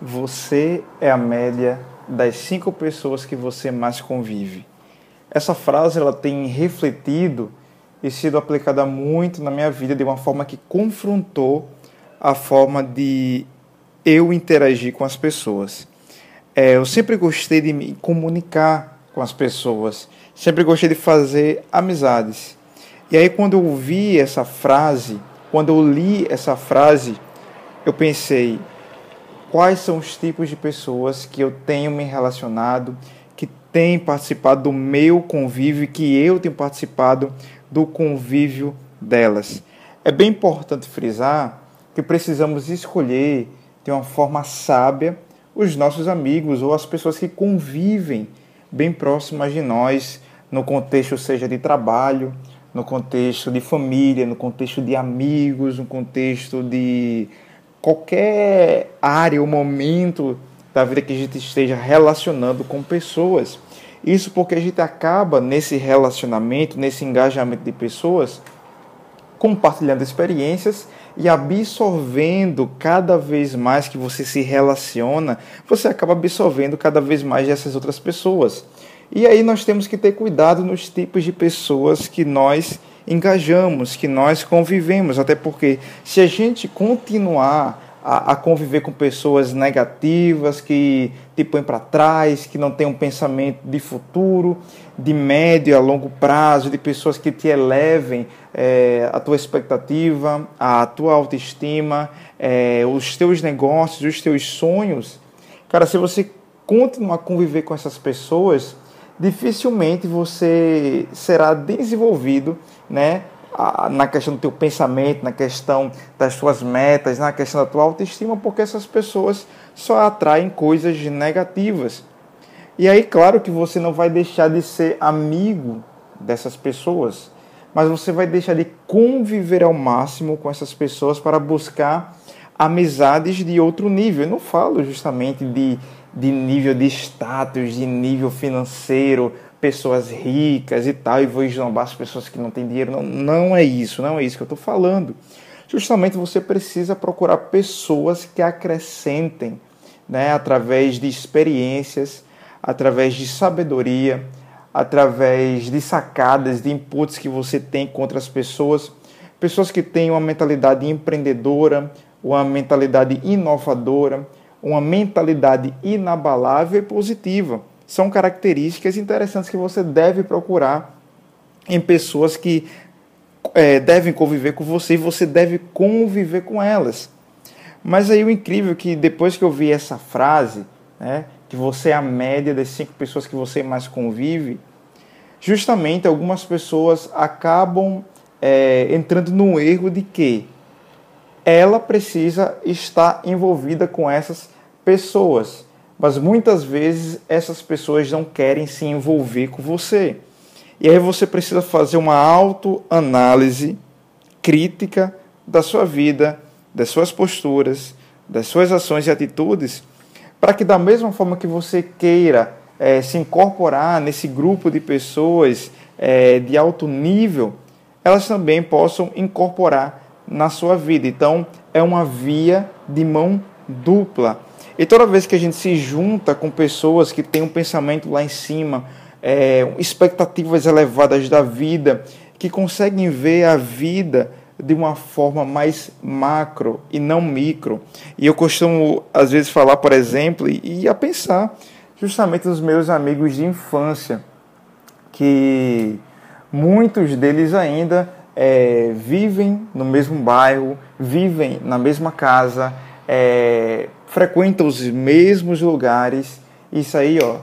Você é a média das cinco pessoas que você mais convive. Essa frase ela tem refletido e sido aplicada muito na minha vida de uma forma que confrontou a forma de eu interagir com as pessoas. É, eu sempre gostei de me comunicar com as pessoas, sempre gostei de fazer amizades. E aí, quando eu ouvi essa frase, quando eu li essa frase, eu pensei: quais são os tipos de pessoas que eu tenho me relacionado, que têm participado do meu convívio, que eu tenho participado do convívio delas. É bem importante frisar que precisamos escolher de uma forma sábia os nossos amigos ou as pessoas que convivem bem próximas de nós, no contexto seja de trabalho, no contexto de família, no contexto de amigos, no contexto de qualquer área ou momento da vida que a gente esteja relacionando com pessoas. Isso porque a gente acaba nesse relacionamento, nesse engajamento de pessoas, compartilhando experiências e absorvendo cada vez mais que você se relaciona, você acaba absorvendo cada vez mais dessas outras pessoas. E aí nós temos que ter cuidado nos tipos de pessoas que nós engajamos, que nós convivemos, até porque se a gente continuar a, a conviver com pessoas negativas que te põem para trás, que não têm um pensamento de futuro, de médio a longo prazo, de pessoas que te elevem é, a tua expectativa, a tua autoestima, é, os teus negócios, os teus sonhos. Cara, se você continuar a conviver com essas pessoas, dificilmente você será desenvolvido, né? Na questão do teu pensamento, na questão das tuas metas, na questão da tua autoestima, porque essas pessoas só atraem coisas negativas. E aí, claro que você não vai deixar de ser amigo dessas pessoas, mas você vai deixar de conviver ao máximo com essas pessoas para buscar amizades de outro nível. Eu não falo justamente de de nível de status, de nível financeiro, pessoas ricas e tal, e vou esnobar as pessoas que não têm dinheiro. Não, não é isso, não é isso que eu estou falando. Justamente você precisa procurar pessoas que acrescentem, né, através de experiências, através de sabedoria, através de sacadas, de inputs que você tem contra as pessoas, pessoas que têm uma mentalidade empreendedora, uma mentalidade inovadora, uma mentalidade inabalável e positiva. São características interessantes que você deve procurar em pessoas que é, devem conviver com você e você deve conviver com elas. Mas aí o incrível é que depois que eu vi essa frase, né, que você é a média das cinco pessoas que você mais convive, justamente algumas pessoas acabam é, entrando no erro de que ela precisa estar envolvida com essas pessoas, mas muitas vezes essas pessoas não querem se envolver com você. E aí você precisa fazer uma autoanálise crítica da sua vida, das suas posturas, das suas ações e atitudes, para que da mesma forma que você queira é, se incorporar nesse grupo de pessoas é, de alto nível, elas também possam incorporar na sua vida. Então, é uma via de mão dupla. E toda vez que a gente se junta com pessoas que têm um pensamento lá em cima, é, expectativas elevadas da vida, que conseguem ver a vida de uma forma mais macro e não micro. E eu costumo, às vezes, falar, por exemplo, e a pensar justamente nos meus amigos de infância, que muitos deles ainda é, vivem no mesmo bairro, vivem na mesma casa, é, frequenta os mesmos lugares. Isso aí, ó,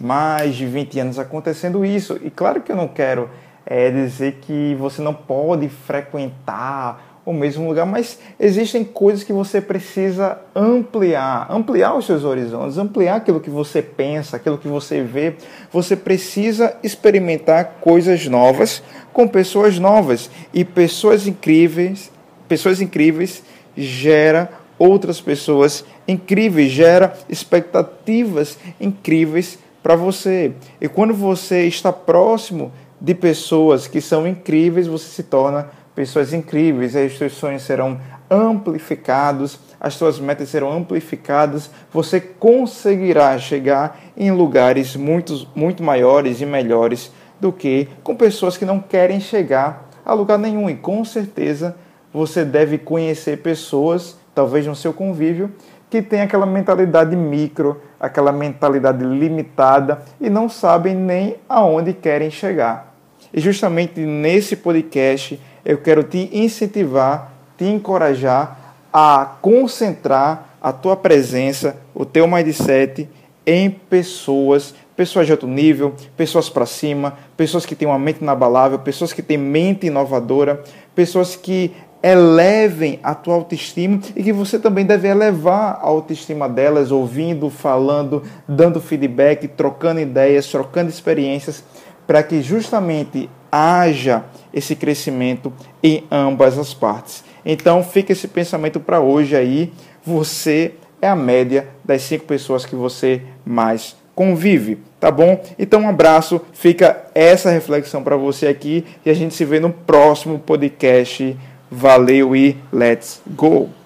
mais de 20 anos acontecendo isso. E claro que eu não quero é, dizer que você não pode frequentar o mesmo lugar, mas existem coisas que você precisa ampliar, ampliar os seus horizontes, ampliar aquilo que você pensa, aquilo que você vê. Você precisa experimentar coisas novas com pessoas novas e pessoas incríveis, pessoas incríveis gera outras pessoas incríveis, gera expectativas incríveis para você. E quando você está próximo de pessoas que são incríveis, você se torna pessoas incríveis. Aí os seus sonhos serão amplificados, as suas metas serão amplificadas, você conseguirá chegar em lugares muito, muito maiores e melhores do que com pessoas que não querem chegar a lugar nenhum. E com certeza você deve conhecer pessoas, talvez no seu convívio, que têm aquela mentalidade micro, aquela mentalidade limitada e não sabem nem aonde querem chegar. E justamente nesse podcast eu quero te incentivar, te encorajar a concentrar a tua presença, o teu mindset em pessoas, pessoas de alto nível, pessoas para cima, pessoas que têm uma mente inabalável, pessoas que têm mente inovadora, pessoas que elevem a tua autoestima e que você também deve elevar a autoestima delas, ouvindo, falando, dando feedback, trocando ideias, trocando experiências, para que justamente haja esse crescimento em ambas as partes. Então fica esse pensamento para hoje aí. Você é a média das cinco pessoas que você mais convive, tá bom? Então um abraço, fica essa reflexão para você aqui e a gente se vê no próximo podcast. Valeu e let's go!